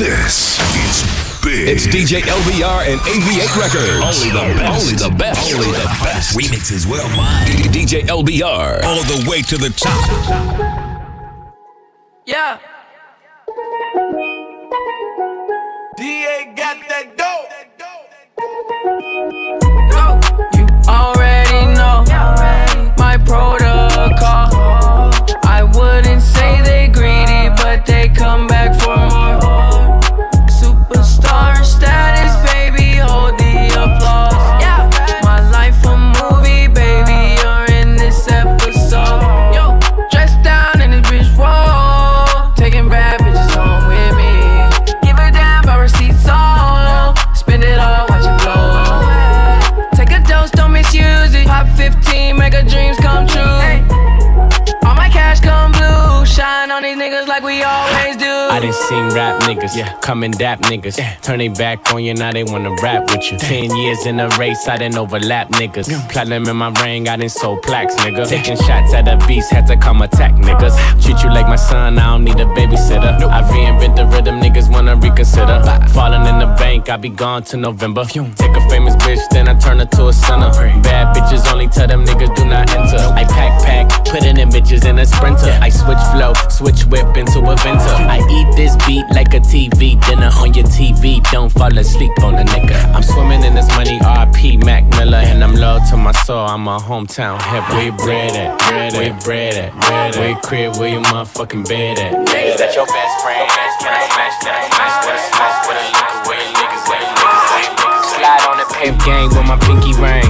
This is big. It's DJ LBR and AV8 Records. Only the best. Only the best. Only the best. Remixes worldwide. DJ LBR. All the way to the top. Yeah. DA got that dope. You already know my protocol. I wouldn't say I done seen rap niggas, yeah. come and dap niggas. Turn they back on you, now they wanna rap with you. Ten years in a race, I didn't overlap niggas. Platinum in my ring, I done sold plaques, nigga. Taking shots at the beast, had to come attack niggas. Treat you like my son, I don't need a babysitter. I reinvent the rhythm, niggas wanna reconsider. Falling in the bank, I be gone to November. Take a famous bitch, then I turn her to a sinner. Bad bitches only tell them niggas do not enter. I pack pack, putting in bitches in a sprinter. I switch flow, switch whip into a venter. I eat this beat like a TV dinner on your TV. Don't fall asleep on a nigga. I'm swimming in this money, RP Mac Miller, and I'm loyal to my soul. I'm a hometown hip. Where bred at? Bread Where bred at? Bread Where crib? Where you motherfucking bed at? Is that your best friend? Can I smash that? Smash a smash with a liquor? Where niggas? Where niggas? Slide on the pimp gang with my pinky ring.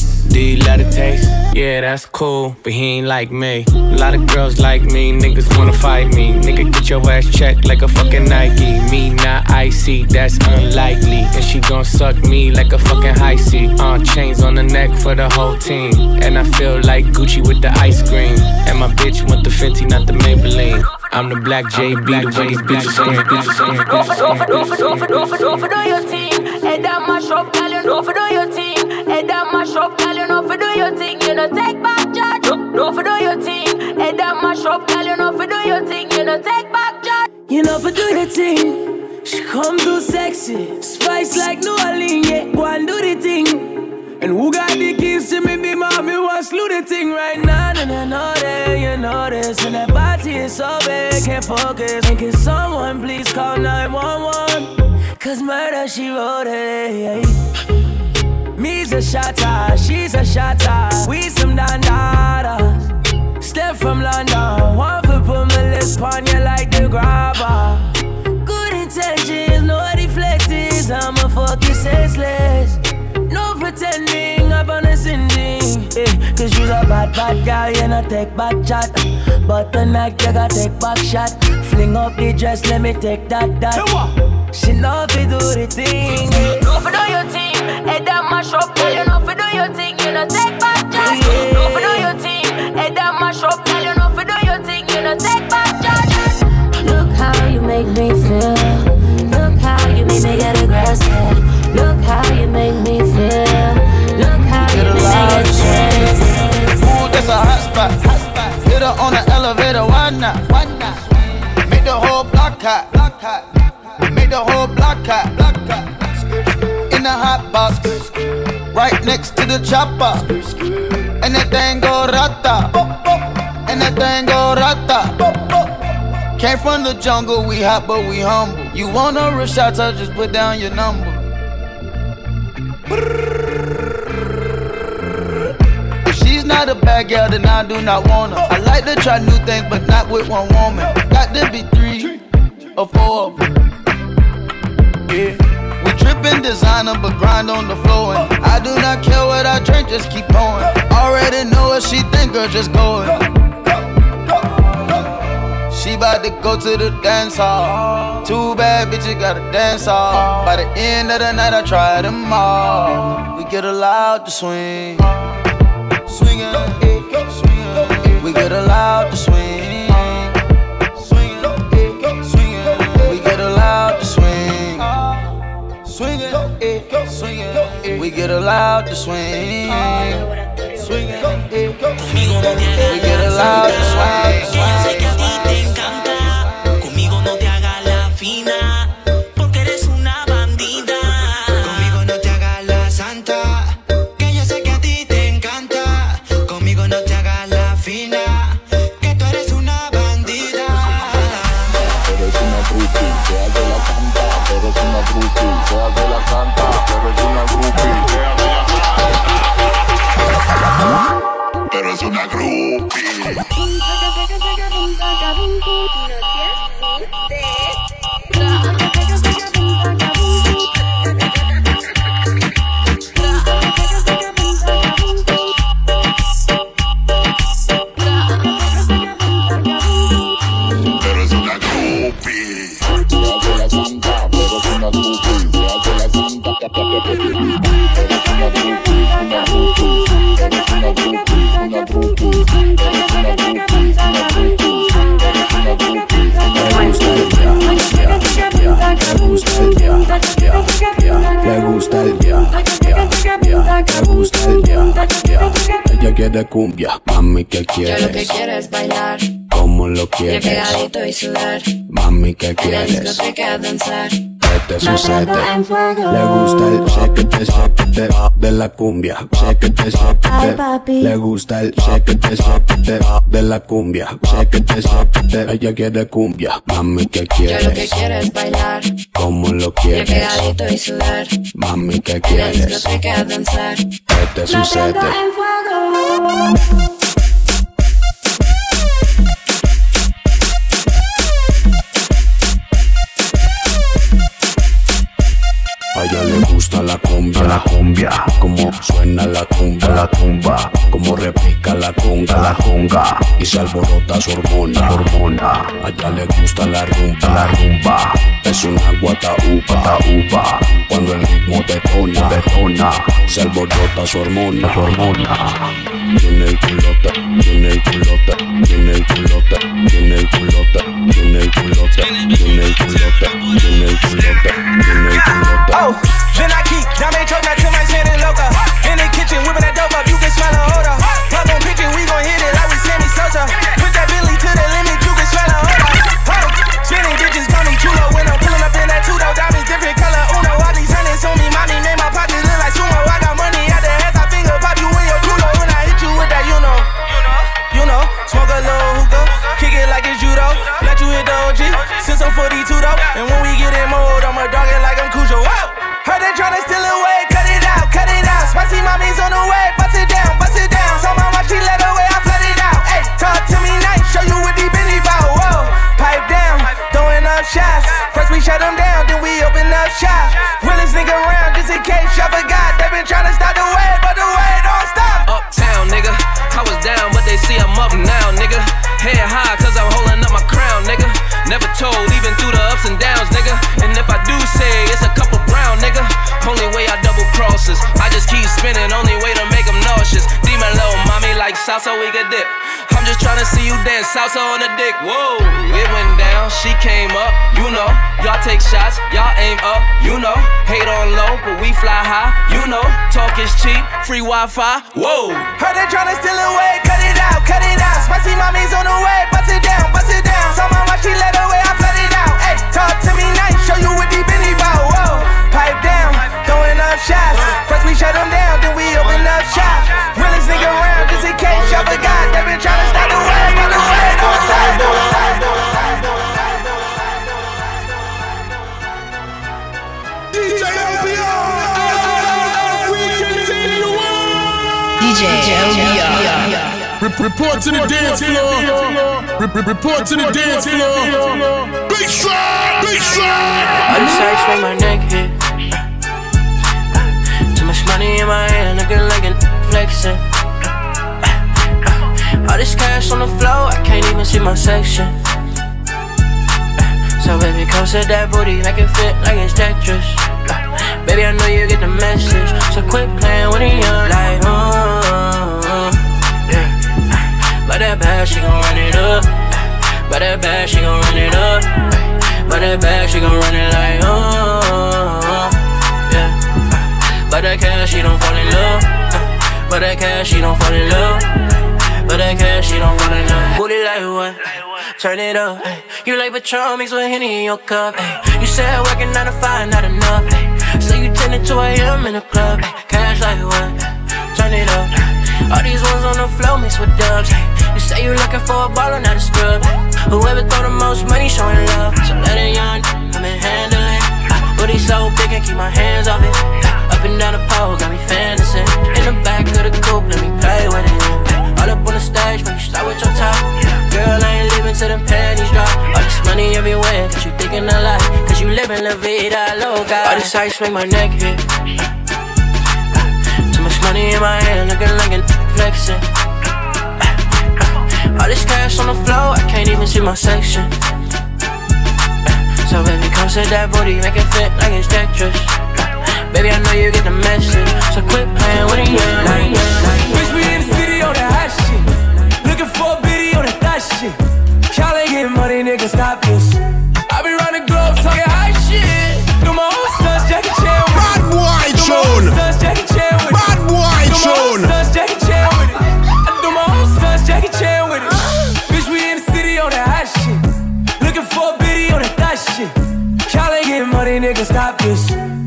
You love the taste? Yeah, that's cool, but he ain't like me. A lot of girls like me, niggas wanna fight me. Nigga, get your ass checked like a fucking Nike. Me not icy, that's unlikely. And she gon' suck me like a fucking high C. Uh, chains on the neck for the whole team. And I feel like Gucci with the ice cream. And my bitch want the Fenty, not the Maybelline. I'm the black JB, the way these bitches scream. Bitches scream, bitches scream, bitches scream. Know for know for do your thing. Head down mash up, girl. You know for do your thing. Head down mash up, girl. You know for do your thing. You know take back charge. Know for do your thing. Head down mash up, girl. You know for do your thing. You know take back charge. You know for do the thing. She come too sexy, spice like New Orleans. Yeah, go and do the thing. And who got the keys to me? Be mommy want slew the thing right now. And I know that you know this. And that body is so big, can't focus. And can someone please call 911? Cause murder she wrote it. Me's a shotter, she's a shotter. We some dandadas. Step from London, one foot put my lips on you like the grabber. Good intentions, no deflectors. I'm a fucking senseless. No pretending up on a sending. Eh, Cause you's a bad, bad girl, you know take back chat. But tonight you gotta take back shot. Fling up the dress, let me take that, that. She if you do the thing. Know for do your thing. Head down mash up, girl. You know for do your thing. You know take back charge. Yeah. Know for do your thing. Head down mash up, girl. You know for do your thing. You know take back charge. Look how you make me feel. Look how you make me get aggressive. Look how you make me feel. Look how you make me get chills. Ooh, that's a hot spot. Hit her on the elevator, why not? Why not? Make the whole block hot. Block hot. Make the whole. Block hot. In the hot box, right next to the chopper. And that thing go rata. And that thing go rata. Came from the jungle, we hot but we humble. You want a so just put down your number. If she's not not a bad girl, then I do not want her. I like to try new things, but not with one woman. Got to be three or four of them. Yeah. Trippin' designer, but grind on the floor. And I do not care what I drink, just keep going. Already know what she think, girl, just go She bout to go to the dance hall. Too bad, bitch, you gotta dance hall. By the end of the night, I try them all. We get allowed to swing. Swingin', swingin'. We get allowed to swing. We get allowed to swing. Swingin', we get allowed to swing. De cumbia, mami, ¿qué quieres? Yo lo que quiero es bailar. ¿Cómo lo quieres? Bien pegadito y sudar. Mami, ¿qué quieres? En la discoteca danzar. ¿Qué te sucede? Le gusta el shake shake de la cumbia. Shake shake Le gusta el shake shake de la cumbia. Shake shake Ella quiere cumbia. Mami, ¿qué quieres? Yo lo que quiero es bailar. ¿Cómo lo quieres? Bien pegadito y sudar. Mami, ¿qué En quieres? la discoteca danzar. ¿Qué te sucede? A cumbia, la cumbia, como suena la tumba, la tumba, como repica la conga, la conga, y se alborota su hormona, hormona. A ella le gusta la rumba, la rumba, es una guata upa, upa, cuando el ritmo detona, detona, se alborota su hormona, su hormona. Tiene el culote, tiene el culote, tiene el culote, tiene el culote, tiene el culote, tiene el culote, tiene el culote, tiene el culote. Then I keep, they choke, now to my chin up. Realest nigga around, just in case y'all forgot. They been tryna stop the way, but the way don't stop. Uptown, nigga. I was down, but they see I'm up now, nigga. Head high, cause I'm holding up my crown, nigga. Never told, even through the ups and downs, nigga. And if I do say it's a couple brown, nigga. Only way I double crosses. I just keep spinning, only way to make them nauseous. Demon low, mommy like salsa, we could dip. I'm just tryna see you dance. Salsa on the dick. Whoa, it went down, she came up, you know. Y'all take shots, y'all aim up, you know. Hate on low, but we fly high, you know. Talk is cheap, free Wi Fi, whoa. Heard they tryna steal away, cut it out, cut it report to the dance floor. report to the dance floor. Big shot, big shot. I just make my neck hit. Too much money in my hand, looking like a flexing. All this cash on the floor, I can't even see my section. So baby, come set that booty, make it fit like it's Tetris. Baby, I know you get the message, so quit playing with the young like, uh, yeah. But that bad, she gon' run it up. But that bad, she gon' run it up. But that bad, she gon' run it like, uh, yeah. But that cash, she don't fall in love. But that cash, she don't fall in love. But that cash, she don't fall in love. Booty like what? Turn it up. You like Patron mixed with Henny in your cup. You said working 9 to 5, not enough. Ay. So you 10 to 2 a.m. in the club. Cash like what? Turn it up. All these ones on the floor mixed with dubs. Ay. Say you looking for a baller, not a scrub. Whoever throw the most money showing love. So let it young come and handle it. Booty so big, I keep my hands off it. Up and down the pole, got me fantasy. In the back of the coupe, let me play with it. All up on the stage, but you start with your top. Girl, I ain't leaving till them panties drop. All this money everywhere, cause you thinking a lot. Cause you living la vida loca. All this ice make my neck hit. Too much money in my hand, looking like a flexing. All this cash on the floor, I can't even see my section. So baby, come set that booty, make it fit like it's Tetris. Baby, I know you get the message, so quit playing with it, yeah. Like, like, Bitch, we in the city on that hot shit. Looking for a biddy on that thot shit. Y'all ain't getting money, nigga, stop this. I be round the globe talking high shit. Do my own stunts, Jackie Chan with it. Bad boy Do my own tune. Money, nigga, stop this.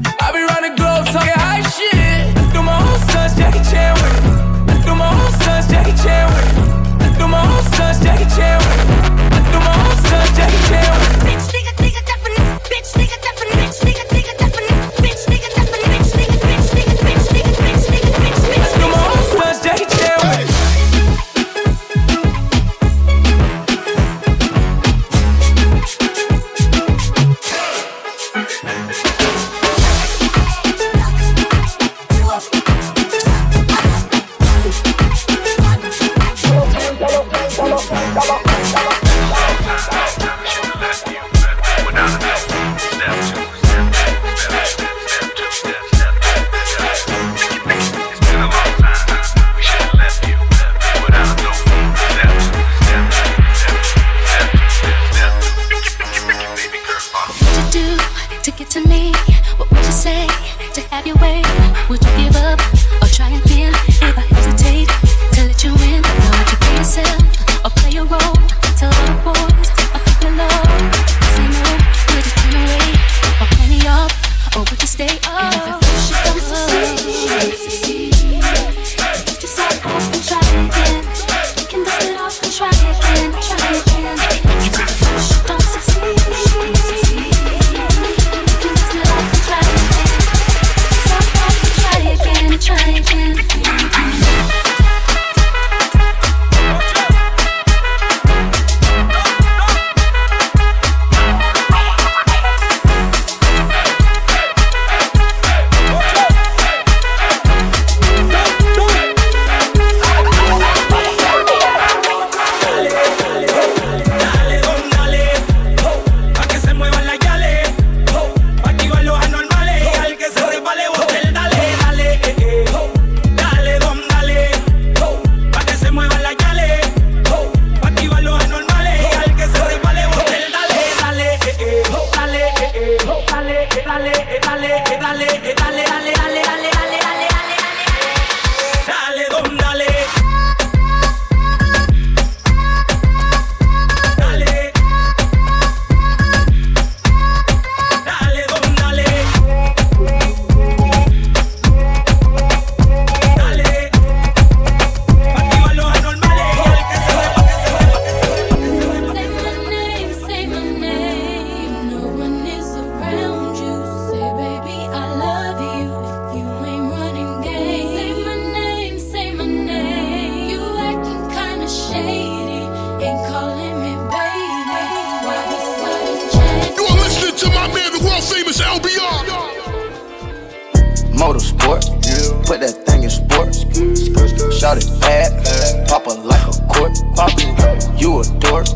A court. Pop it, you a dork,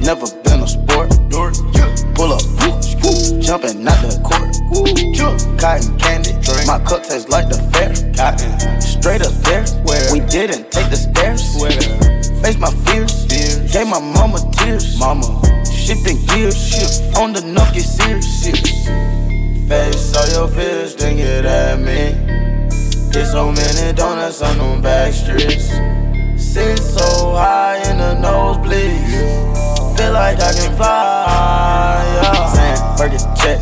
never been a sport. Pull up, jumpin' out the court. Cotton candy, my cup tastes like the fair. Straight up there, we didn't take the stairs. Face my fears, gave my mama tears. Mama, shifting gears, on the knock, get. Face all your fears, then get at me. There's so many donuts on them back streets. Sit so high in the nosebleeds. Feel like I can fly. Yeah. Sam, Burger check.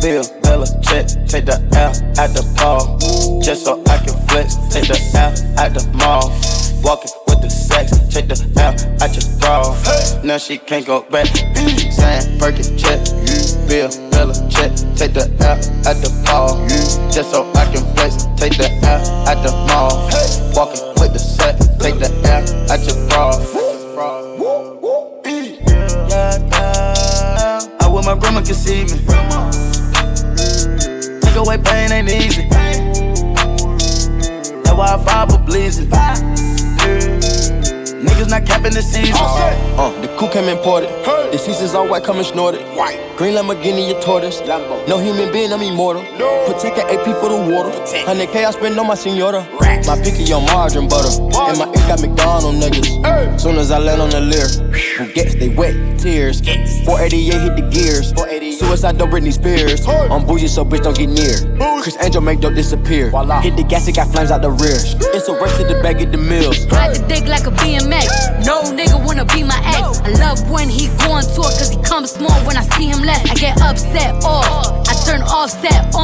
Bill, Bella check. Take the L at the ball. Just so I can flex. Take the L at the mall. Walking with the sex. Take the L at your bra. Now she can't go back. Sam, Burger check. Bill, Bella check. Take the L at the ball. Just so I can flex. Take the L at the mall. Walking with the set. Take the L at your bra. I wish my grandma could see me. Take away pain ain't easy. That's why I fiber bleeding. Niggas not capping the season. Uh, the coupe came imported. The seasons all white, coming snorted. White. Green Lamborghini, your tortoise. No human being, I'm immortal. Protect an AP for the water. 100K I spend on my senora. My picky on margarine butter. And my ink got McDonald niggas. Soon as I land on the Lear, who gets they wet tears. 488 hit the gears. Suicide don't Britney Spears. I'm bougie, so bitch don't get near. Criss Angel make dope disappear. Hit the gas, it got flames out the rear. It's a race to the bag of the mills. Ride the dick like a BMX. No nigga wanna be my ex. I love when he go on tour cause he comes small when I see him less. I get upset off. I turn Offset on.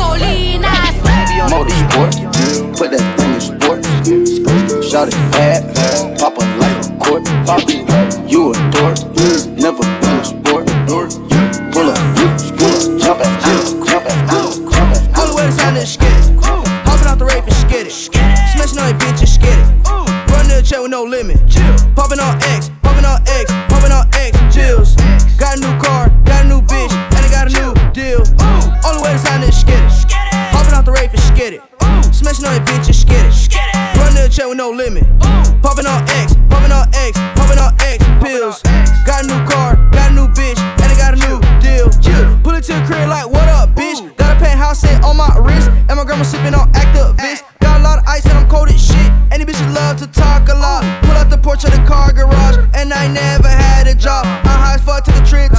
gasolina. Motorsport, put that thing in sport. Shout it bad, pop it like a court. Pop it, you a dork, never been a sport. Pull up, pull up, jump it, jump it, jump it. All the way to sign this skid it. Hopping out the rave and skid it. Smashing on your bitch and skid it. Run to the check with no limit. Popping on X, skid it. Smashing on your bitch and skid it. Run to the check with no limit. Popping on X, popping on X, popping on X pills. Got a new car, got a new bitch, and I got a new deal. Pull it to the crib like, what up, bitch? Got a penthouse set on my wrist, and my grandma sipping on Actavis. Got a lot of ice and I'm cold as shit. Any bitches love to talk a lot. Pull out the porch of the car garage, and I never had a job. I'm high as fuck to the trip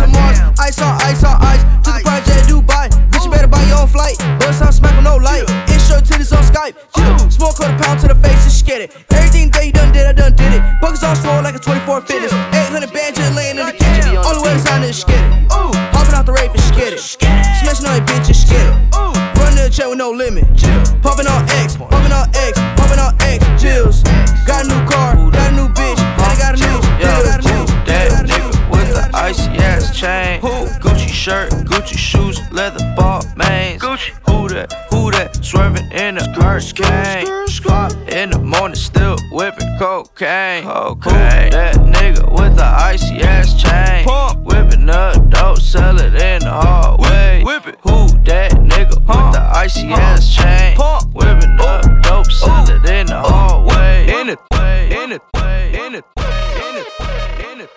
on Skype. Smoke quarter pound to the face, just get it. Everything that you done did, I done did it. Buckets on slow like a 24 fitness. 800 bands just laying in the kitchen. All the way to sign this skid it. Hopping out the rave and skid it. Smashing all your bitches, skid it. Run to the check with no limit. Popping on X, popping on X, popping on X, chills. Got a new car, in the. Five in the morning, still whipping cocaine. Cocaine. That nigga with the icy ass chain. Pump. Whipping up dope, sell it in the hallway. Whip it. Who that nigga with the icy ass chain? Pump. Whipping up dope, sell it in the hallway. In it, in it, in it, in it, in it.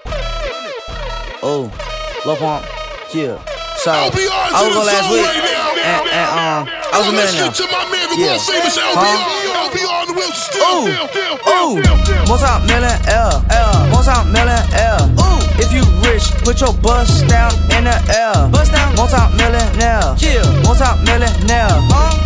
Oh, Lil Pump, yeah. So, I'll be honest I was in on last week, right now. and, and um, I was a Let's millionaire. Get to my man, the Yeah. famous LBR. Huh? LBR on the wheels still, Ooh, still, still, ooh, multi-million L, L, multi-million L. Ooh, if you rich, put your bust down in the L. Bust down, multi-millionaire, yeah, multi-millionaire.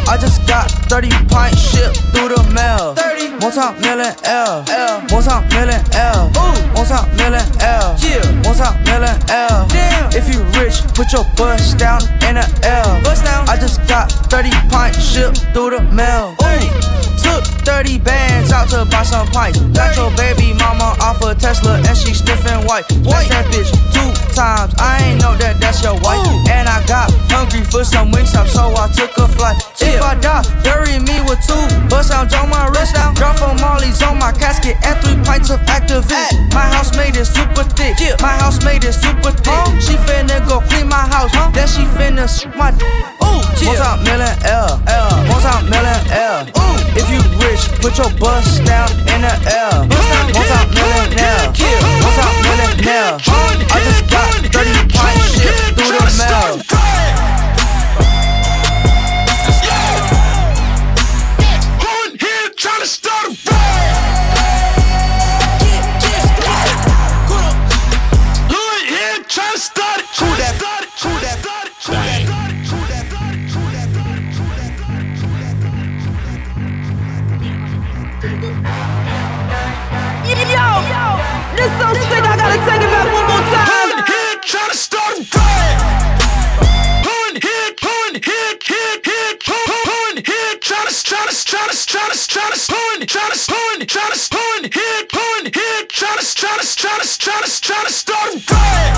I just got 30 pints shipped through the mail. 30, multi-million L, L, multi-million L. Ooh, multi-million L. Yeah. Multi-million L. Damn. If you rich, put your bust down in the L. Bust down. I just got 30 pints shipped through the mail. Ooh. Took 30 bands out to buy some pints. Got your baby mama off a Tesla and she sniffing white. White that bitch two times. I ain't know that that's your wife. And I got hungry for some wings up, so I took a flight. If I die, bury me with two bust sounds on my wrist. Drop from Molly's on my casket and three pints of Actavis. My house made it super thick. My house made it super thick. She finna go clean my house. Then she finna shoot my. Ooh, multi-million L, L, multi-million L. Ooh, if you rich, put your bust down in the air. Multi-millionaire, multi-millionaire. I just got 30 pints shipped through the mail. tryna, to, trying start a riot.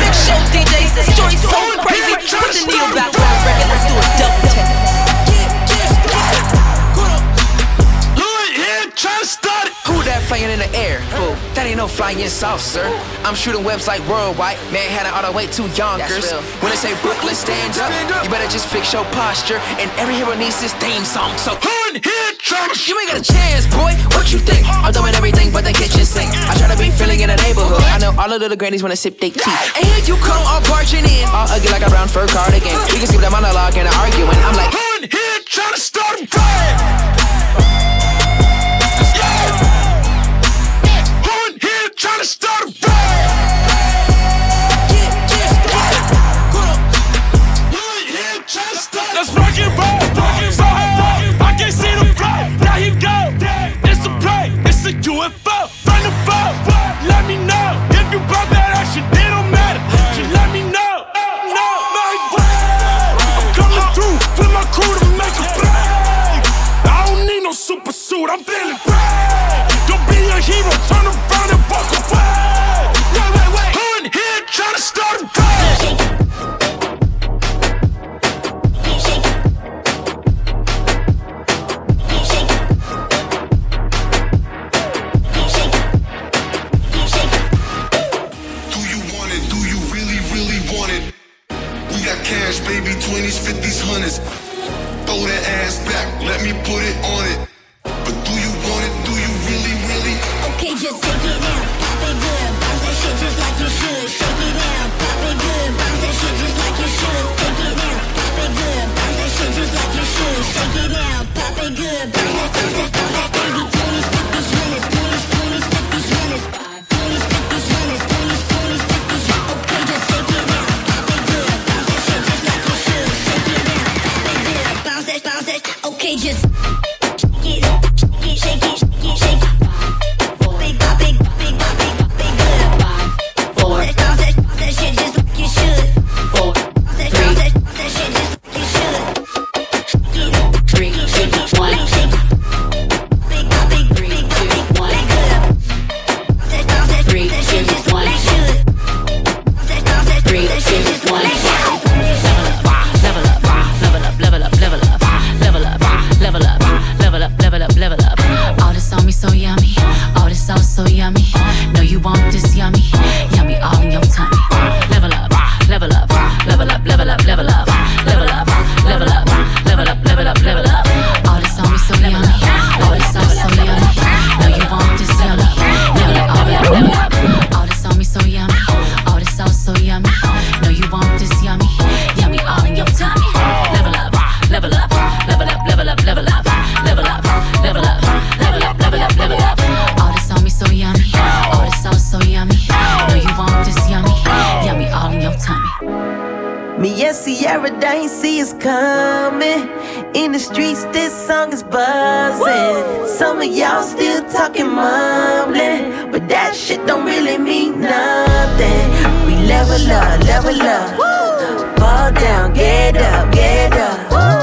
Big show DJs, this so crazy. Put the kneel. Air? That ain't no flying saucer. I'm shooting webs like worldwide. Manhattan all the way to Yonkers. When they say Brooklyn, stand up. You better just fix your posture. And every hero needs his theme song. So who in here tryna? You ain't got a chance, boy. What you think? I'm doing everything but the kitchen sink. I try to be feeling in the neighborhood. I know all the little grannies wanna sip their tea. And here you come, all barging in. All ugly like a brown fur cardigan. We can skip the monologue and the arguing. I'm like, Who in here tryna start a riot? In here tryna start a riot? Let's rock and roll. So high, I can see the flow. There he go. It's a play. It's a UFO. From the phone. Let me know if you brought that action. It don't matter. Just let me know. No, my way. I'm coming through with my crew to make a play. I don't need no super suit. I'm feeling brave. I ain't see us coming. In the streets, this song is buzzing. Some of y'all still talking mumbling, but that shit don't really mean nothing. We level up, level up, fall down, get up, get up.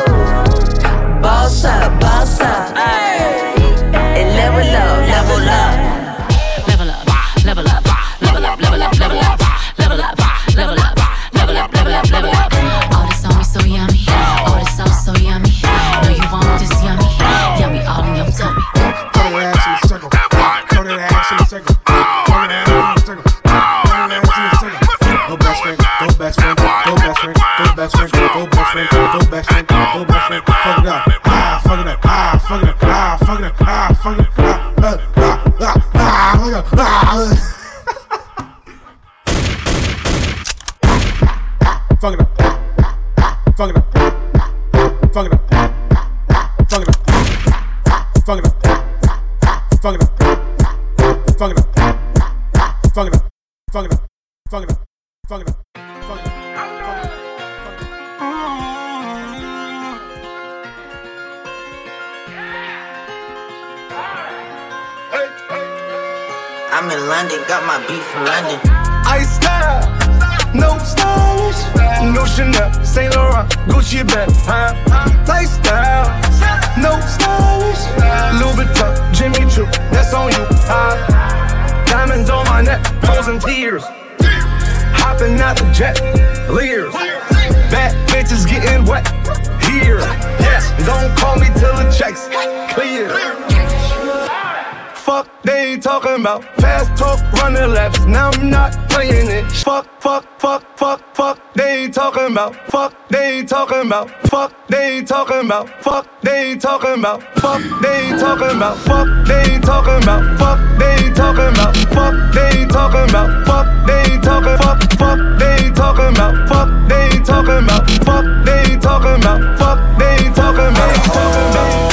Ah! Is getting wet here. Yes, don't call me till the checks clear fuck they ain't talking about. Fast talk, running laps, now I'm not playing it. Fuck, fuck, fuck, fuck, fuck, they ain't talking about. Fuck, they ain't talking about. Fuck, they ain't talking about. Fuck, they ain't talking about. Fuck, they ain't talking about. Fuck, they ain't talking about. Fuck, they ain't talking about. Fuck, they ain't talking about. Fuck, they ain't talking. Fuck, fuck, they ain't talking about. Fuck, they ain't talking about. Fuck, they ain't talking about. Fuck, they ain't talking talking about.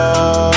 céu.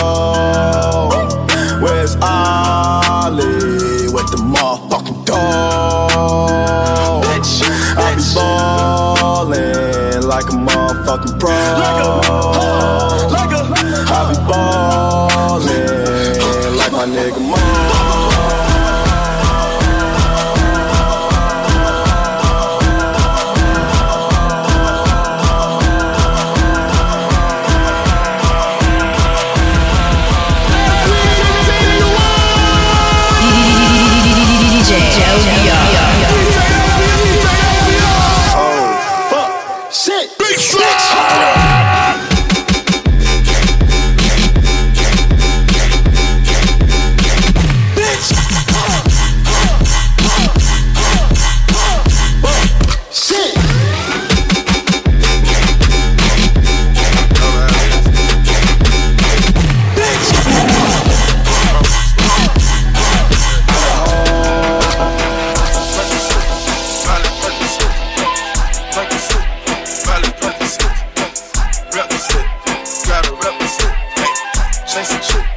chasing shit.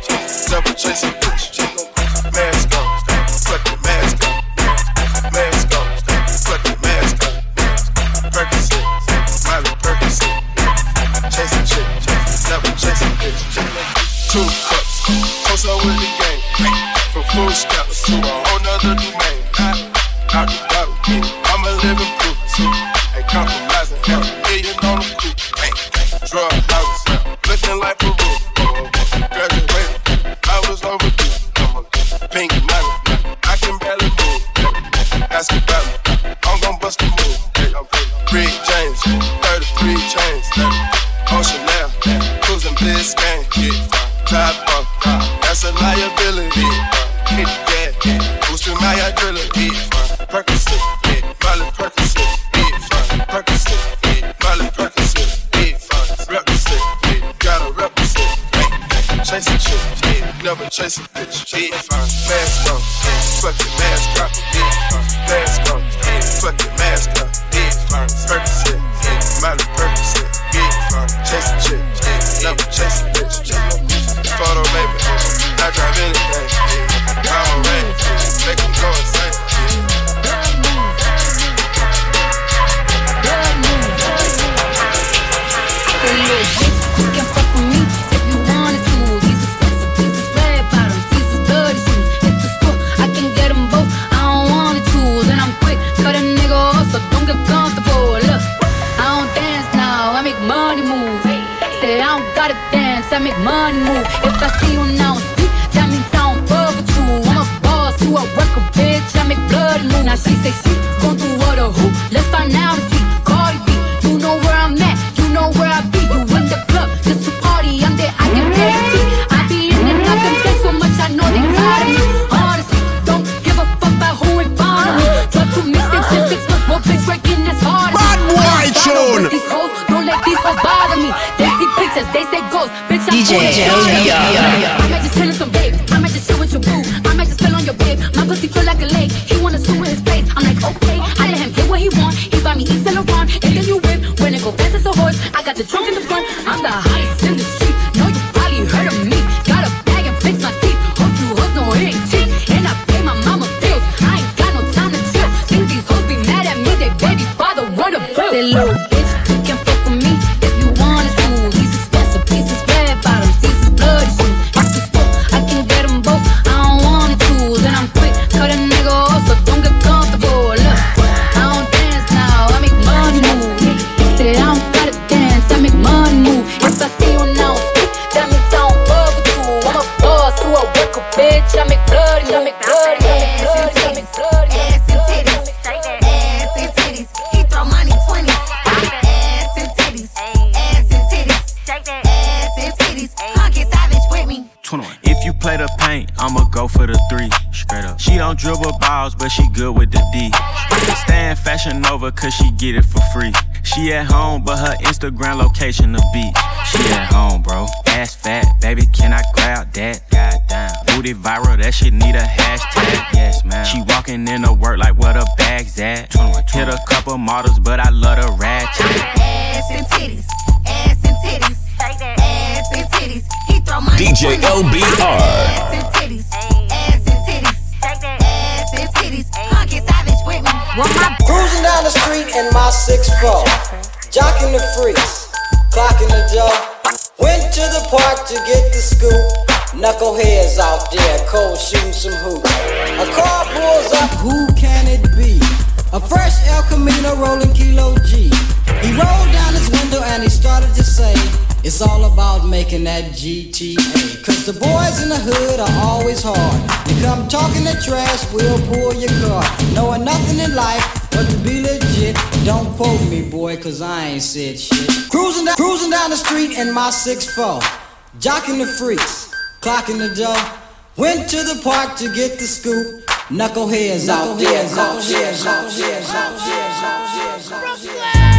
She at home, but her Instagram location the beach. She at home, bro. Ass fat, baby, can I grab that? Goddamn. Booty viral, that shit need a hashtag. Yes, man. She walking in the work like where the bag's at. 21, Hit a couple models, but I love the ratchet. Ass and titties, ass and titties, ass and titties. He throw money DJ 20. LBR. Ass and titties, ass and titties, ass and titties. Hunky savage with me. Cruising down the street in my 6'4, jocking the freaks, clocking the dough. Went to the park to get the scoop. Knuckleheads out there, cold shooting some hoops. A car pulls up, who can it be? A fresh El Camino rolling Kilo G. He rolled down his window and he started to say, It's all about making that GTA. Cause the boys in the hood are always hard. You come talking that trash, we'll pull your car. Knowing nothing in life but to be legit. Don't quote me, boy, cause I ain't said shit. Cruising down, cruising down the street in my 6'4, jocking the freaks, clocking the dough. Went to the park to get the scoop. Knuckleheads out there, knuckleheads out there, knuckleheads out there. New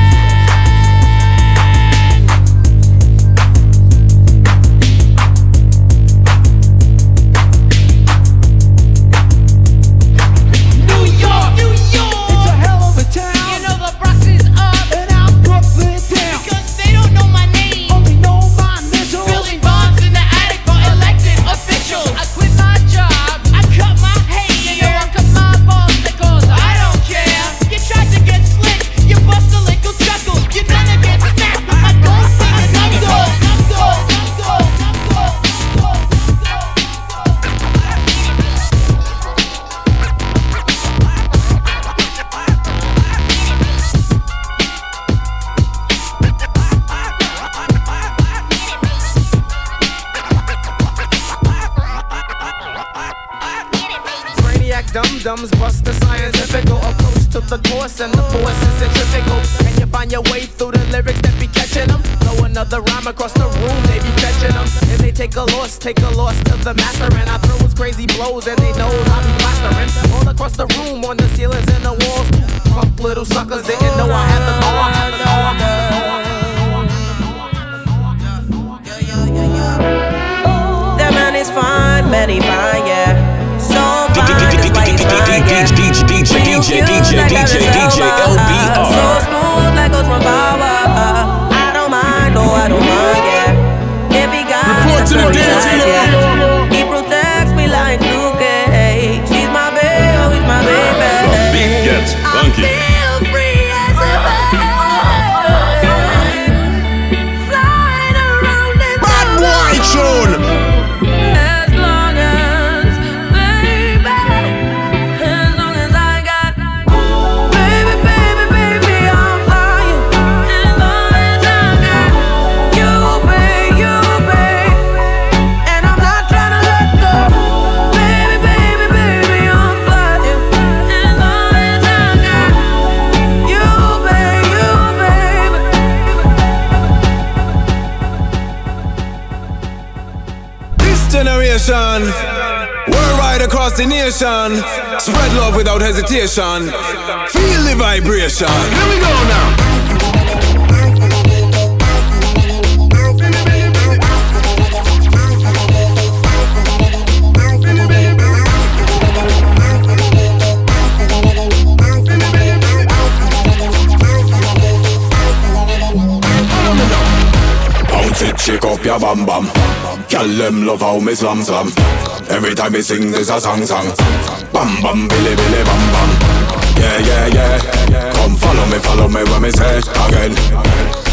Dum-dums bust the scientifical approach to the course and the force is centrifugal. And you find your way through the lyrics that be catching them. Throw another rhyme across the room, they be fetching them. And they take a loss, take a loss to the master. And I throw his crazy blows and they know I be plastering. All across the room, on the ceilings and the walls. Punk little suckers didn't know I had the law. That man is fine, many fine, mine. DJ, DJ, DJ, DJ, DJ, LBR. So smooth like Power. I don't mind, no, I don't mind, yeah. He got Report to the dance the nation. Spread love without hesitation. Feel the vibration. Here we go now. Bounce it, shake up your bam bam. Girl, them love how me slam slam. Every time me sing, there's a song song. Bam bam, billy billy bam bam. Yeah yeah yeah. Come follow me, follow me when me say again.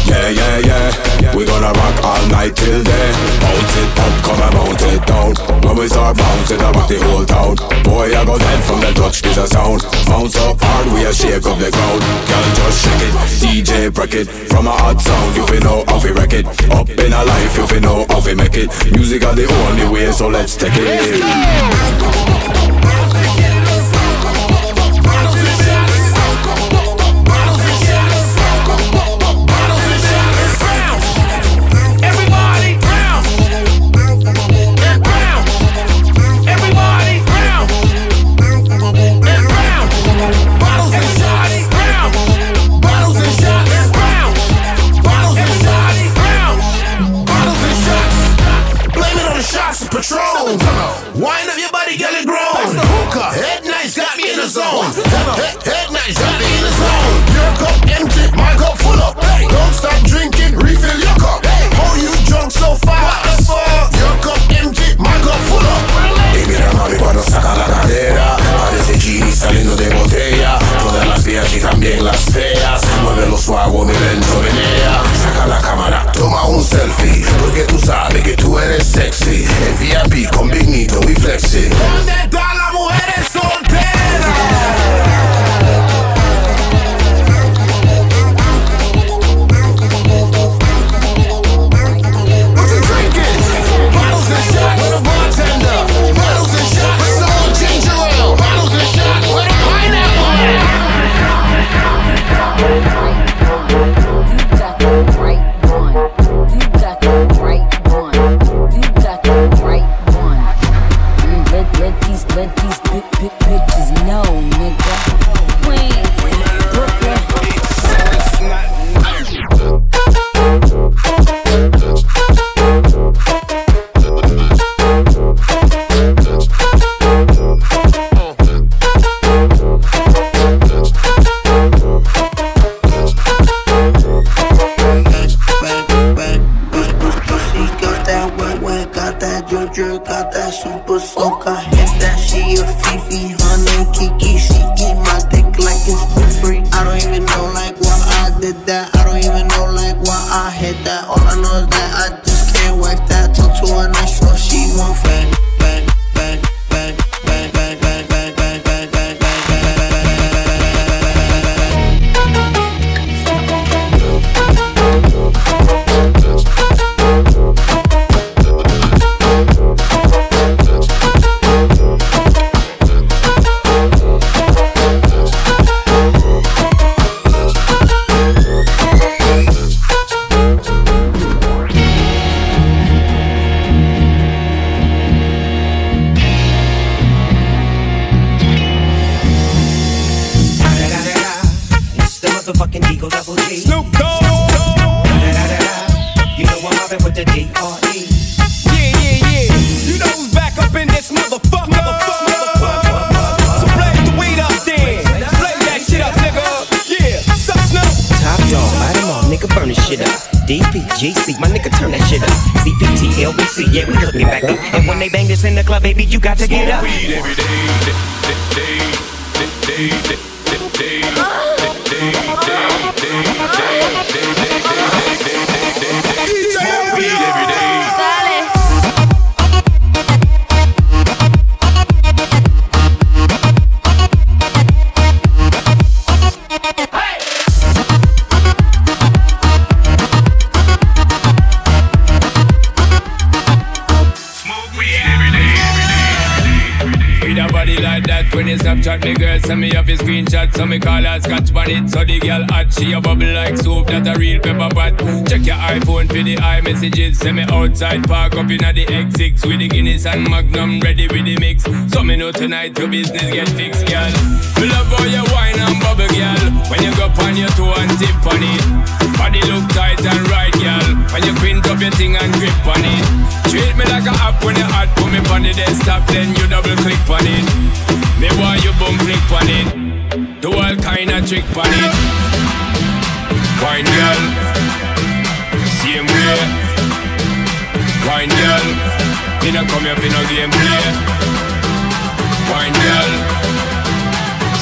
Yeah yeah yeah. We gonna rock all night till day. Bounce it up, come and bounce it down. When we start bouncing, I rock the whole town. Boy, I go dead from the touch, this a sound. Bounce up hard, we a shake up the ground. Girl, just shake it, DJ break it. From a hot sound, you feel know how we wreck it. Up in a life, you feel know how we make it. Music are the only way, so let's take it. Everybody Patron. Wine up your body, girl, it grown. Head nice, got me in the zone. Head, head nice, got me in the zone. Your cup empty, my cup full up. Don't stop drinking, refill your cup. How you drunk so fast? Your cup empty, my cup full up. Y mira mami cuando saca la cadera Parece saliendo de botella Y también las feas. Muévelo suave, mi lento menea Saca la cámara, toma un selfie Porque tú sabes que tú eres sexy. En VIP con Big Nito y Flexi. ¿Dónde están las mujeres solteras? Screenshot, so me call her scotch on it. So the girl hot, she a bubble like soup, that a real pepper pot. Check your iPhone for the iMessages, send me outside park up inna the X6 with the Guinness and Magnum ready with the mix. So me know tonight your business get fixed, girl. Me love how you wine and bubble, girl. When you go on your toe and tip on it, body look tight and right, girl. When you quint up your thing and grip on it, treat me like a app when you hot, put me on the desktop, then you double click on it. Me want you boom flick on it, do all kind of trick on it. Wine, girl, same way. Wine, girl, me not come here for no game play. Wine, girl,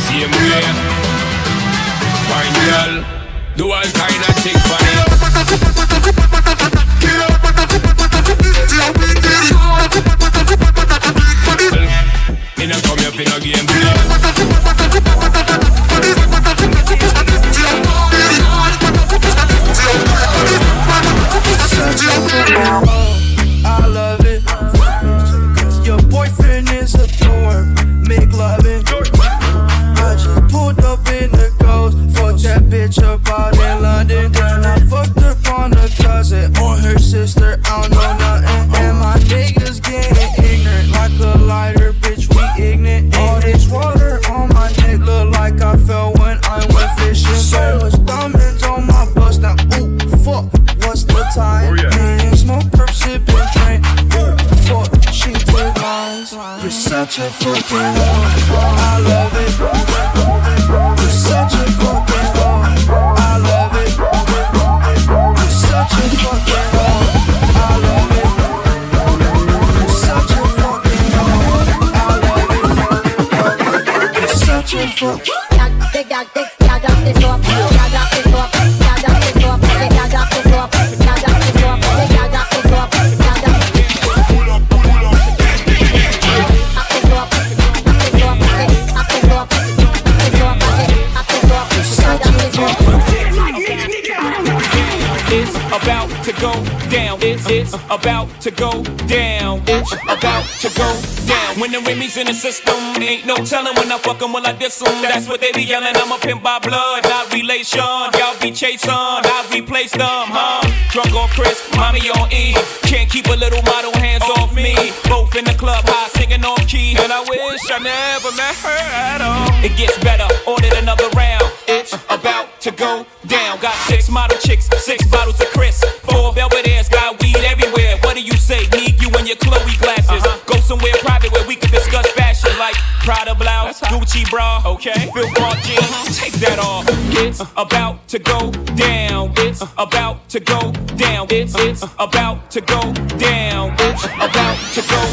same way. Wine, girl, do all kind of trick on it. In the system, ain't no telling when I fuck 'em, will I diss 'em. That's what they be yelling. I'm a pimp by blood, not relation. Y'all be chasing, I replace them, huh? Drunk off Chris, mommy on E. Can't keep a little model hands off me. Both in the club, high singing off key. And I wish I never met her at all. It gets better, ordered another round. It's about to go down. Got six model chicks, six bottles of go down. It's about to go down. It's it's about to go down. It's about to go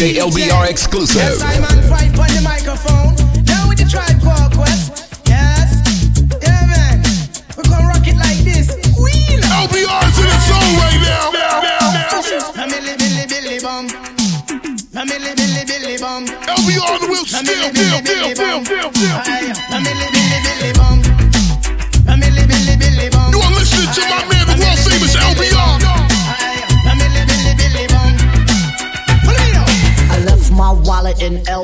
is a DJ LBR exclusive. Yes,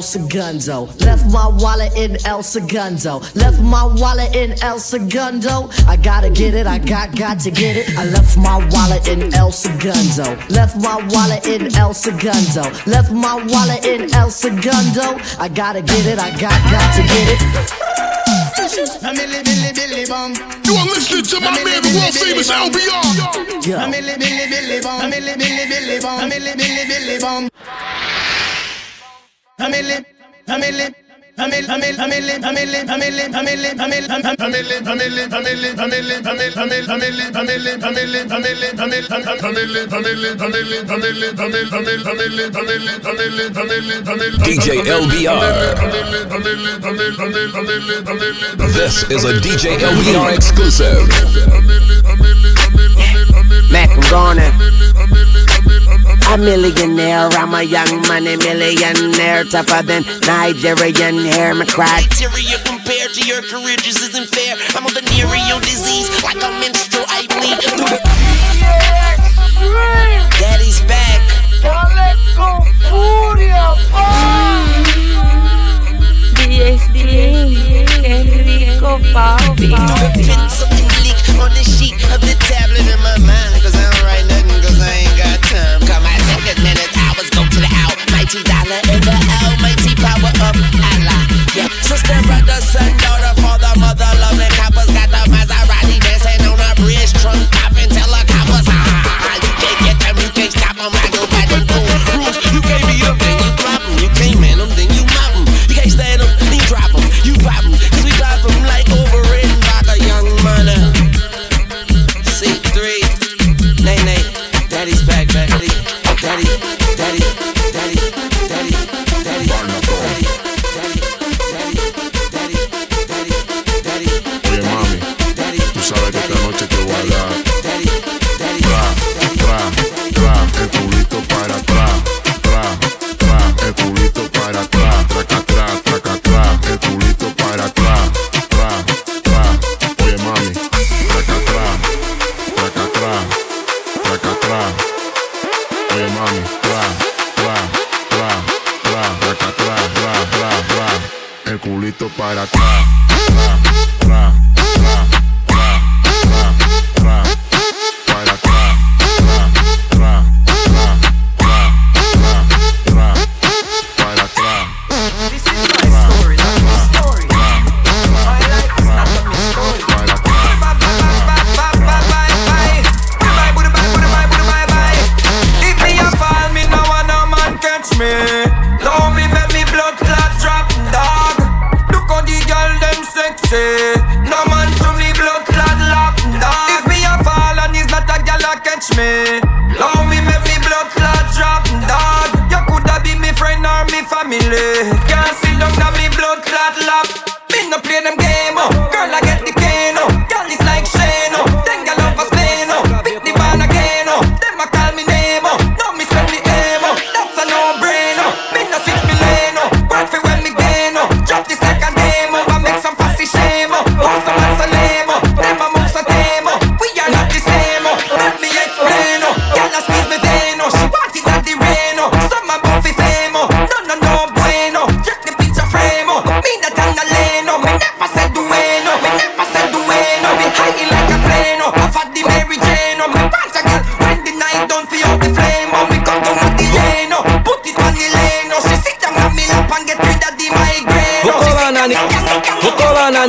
Segundo. Left my wallet in El Segundo. Left my wallet in El Segundo. I gotta get it, I got got to get it. I left my wallet in El Segundo. Left my wallet in El Segundo. Left my wallet in El Segundo. I gotta get it, I got got to get it. Billy, Billy, Billy, bum. You are listening to my man, the world famous LBR. Yo. Billy, Billy, Billy, bum. Billy, Billy, Billy, bum. Billy, Billy, Billy, bum. DJ LBR. This is a DJ LBR exclusive. Macaroni. A millionaire, I'm a young money millionaire, tougher than Nigerian hair. My cry. Criteria compared to your career just isn't fair. I'm a venereal disease, like a menstrual. I bleed through the. Daddy's back. Do the pencil and leak on the sheet of the tablet in my mind. Almighty dollar and the almighty power of Allah. Yeah, sister, brother, son, daughter, father, mother, loving coppers. Got the Maserati dancing on a bridge trunk,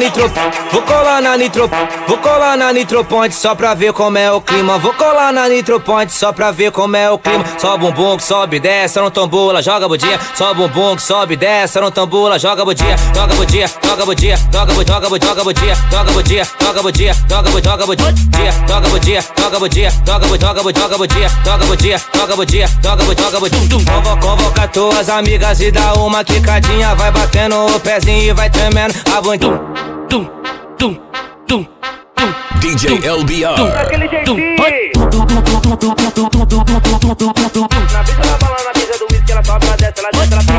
nitro... Vou colar na nitro... Vou colar na nitroponte só pra ver como é o clima. Vou colar na nitroponte só pra ver como é o clima. Só bumbum que sobe, desce no tambula, joga budinha. Só bumbum que sobe, desce no tambula, joga budinha. Joga budinha, joga budinha, joga budinha, joga budinha, joga budinha, joga budinha, joga budinha, joga budinha, joga budinha, joga budinha, joga budinha, joga budinha, joga budinha, joga budinha, joga budinha, joga budinha, joga budinha, joga budinha. Convo- Convoca tuas amigas e dá uma quicadinha, vai batendo o pezinho e vai tremendo a bundinha tum, tum, tum, tum. DJ LBR. Na bala, na pista do whisky, ela sobe, ela desce, ela desce, ela sobe.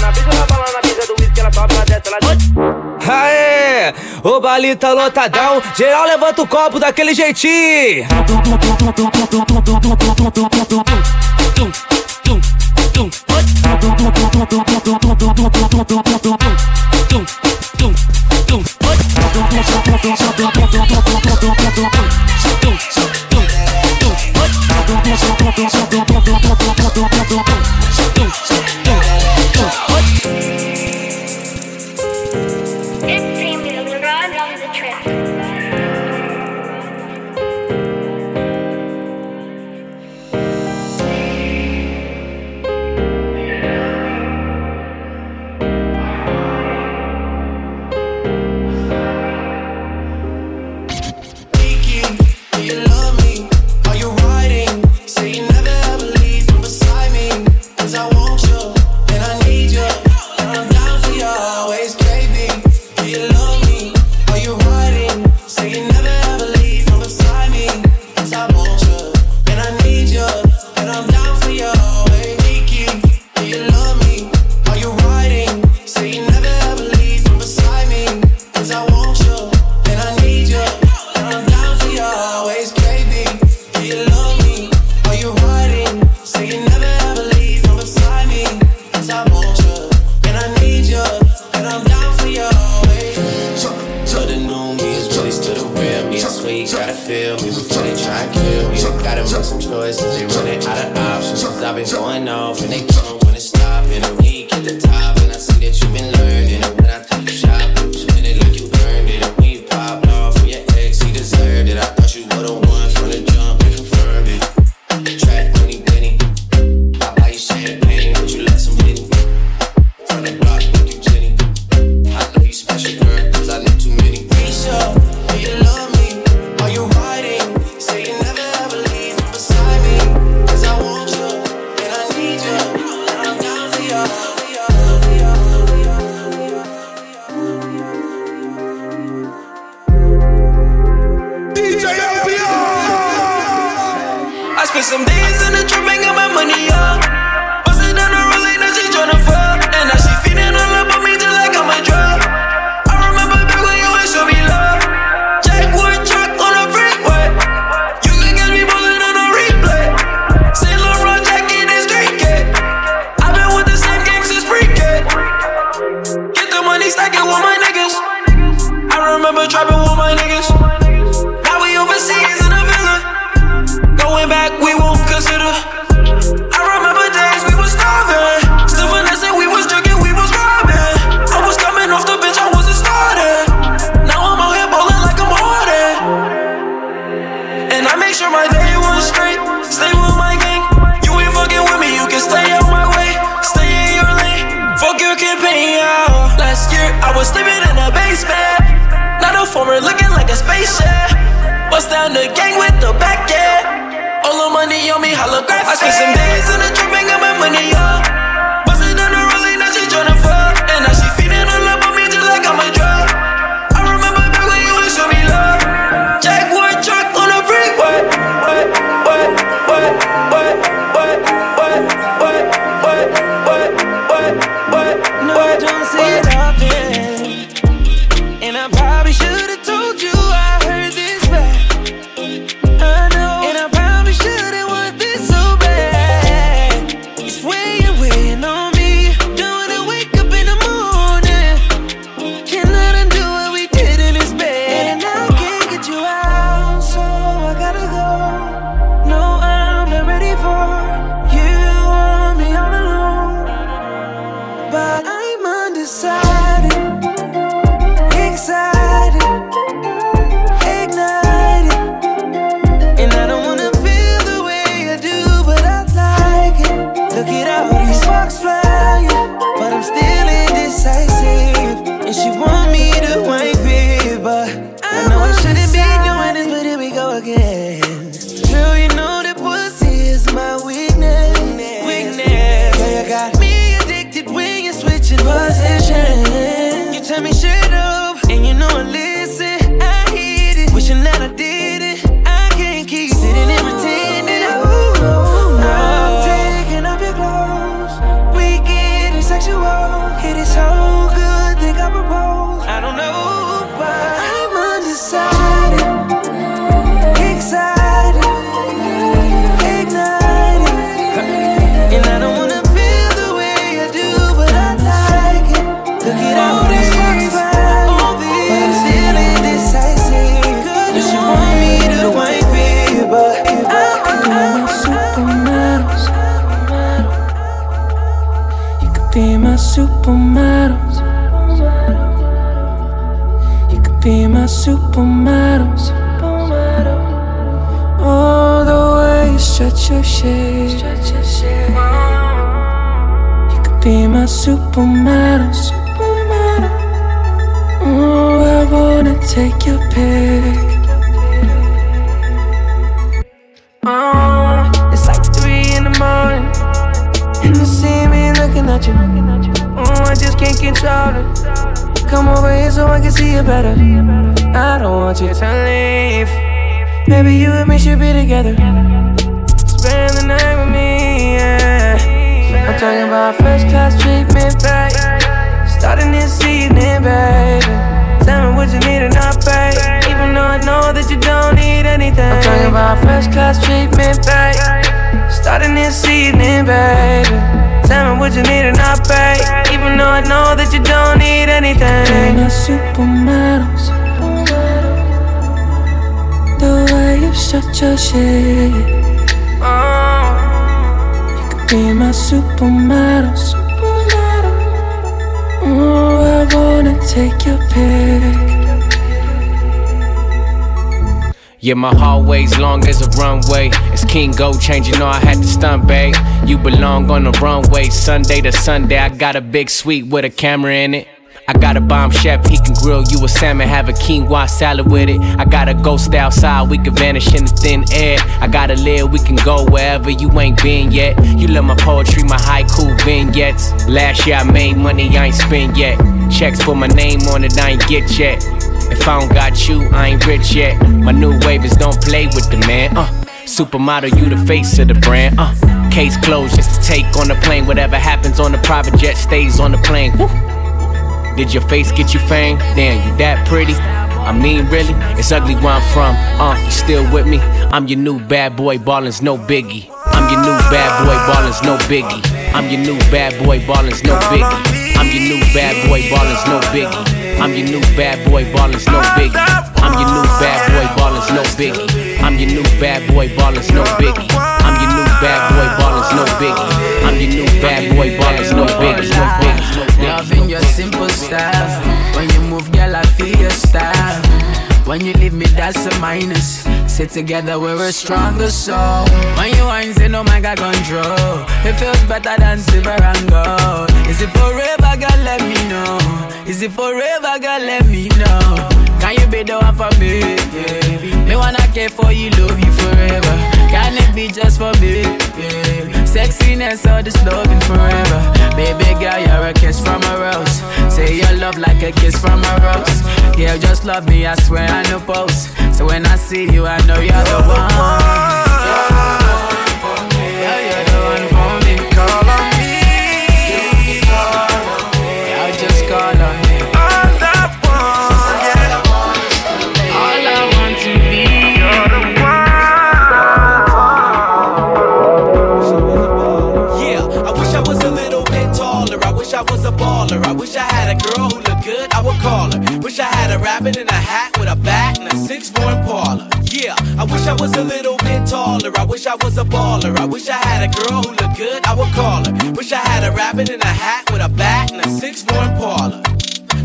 Na pista na bala, na o baile tá lotadão. Geral levanta o copo daquele jeitinho. Shit. You could be my supermodel. Oh, I wanna take your pick. Oh, uh, it's like three in the morning, and you see me looking at you. Oh, I just can't control it. Come over here so I can see you better. I don't want you to leave. Maybe you and me should be together. Night with me, yeah. I'm talking about first class treatment, babe. Starting this evening, baby. Tell me what you need and I'll pay. Even though I know that you don't need anything. I'm talking about first class treatment, babe. Starting this evening, baby. Tell me what you need and I'll pay. Even though I know that you don't need anything. My supermodels. The way you shut your shit. You could be my supermodel. supermodel. Oh, I wanna take your pick. Yeah, my hallway's long as a runway. It's King change, you know I had to stunt, babe. You belong on the runway, Sunday to Sunday. I got a big suite with a camera in it. I got a bomb chef, he can grill you a salmon, have a quinoa salad with it. I got a ghost outside, we can vanish in the thin air. I got a lid, we can go wherever you ain't been yet. You love my poetry, my haiku vignettes. Last year I made money, I ain't spent yet. Checks for my name on it, I ain't get yet. If I don't got you, I ain't rich yet. My new wave is don't play with the man. Uh, supermodel, you the face of the brand. Uh, case closed, just to take on the plane. Whatever happens on the private jet stays on the plane. Woo. Did your face get you fame? Damn, you that pretty? I mean, really? It's ugly where I'm from. Uh, you still with me? I'm your new bad boy, ballin's no biggie. I'm your new bad boy, ballin's no biggie. I'm your new bad boy, ballin's no biggie. I'm your new bad boy, ballin's no biggie. I'm your new bad boy, ballin's no biggie. I'm your new bad boy, ballin's no biggie. I'm your new bad boy, ballin's no biggie. I'm your new bad boy, ballin's no biggie. I'm your new bad boy, ballin's no biggie. Loving your simple style. When you move, girl, I feel your style. When you leave me, that's a minus. Sit together, we're a stronger soul. When you whine, say no man got control. It feels better than silver and gold. Is it forever, girl? Let me know. Is it forever, girl? Let me know. Can you be the one for me? Yeah. Me wanna care for you, love you forever. Can it be just for me? Yeah. Sexiness or this loving forever. Baby girl, you're a kiss from a rose. Say your love like a kiss from a rose. Yeah, just love me, I swear I know post. So when I see you, I know you're the one. Wish I was a little bit taller. I wish I was a baller. I wish I had a girl who looked good, I would call her. Wish I had a rabbit in a hat with a bat and a six four parlor.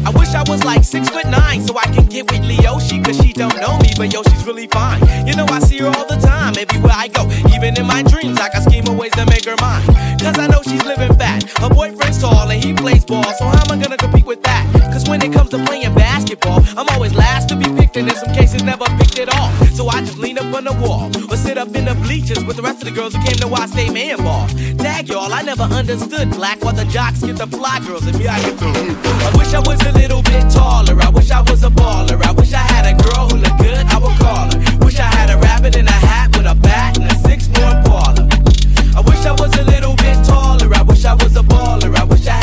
I wish I was like six foot nine so I can get with Leoshi cause she don't know me, but yo, she's really fine. You know, I see her all the time, everywhere I go. Even in my dreams, I can scheme ways to make her mine. Cause I know living fat. Her boyfriend's tall and he plays ball, so how am I gonna compete with that? Cause when it comes to playing basketball, I'm always last to be picked, and in some cases never picked at all. So I just lean up on the wall or sit up in the bleachers with the rest of the girls who came to watch they man ball. Tag y'all, I never understood black while the jocks get the fly girls and me I get the I wish I was a little bit taller. I wish I was a baller. I wish I had a girl who looked good. I would call her. Wish I had a rabbit in a hat with a bat and a six-one baller. I wish I was a little bit taller. I wish I was a baller. I wish I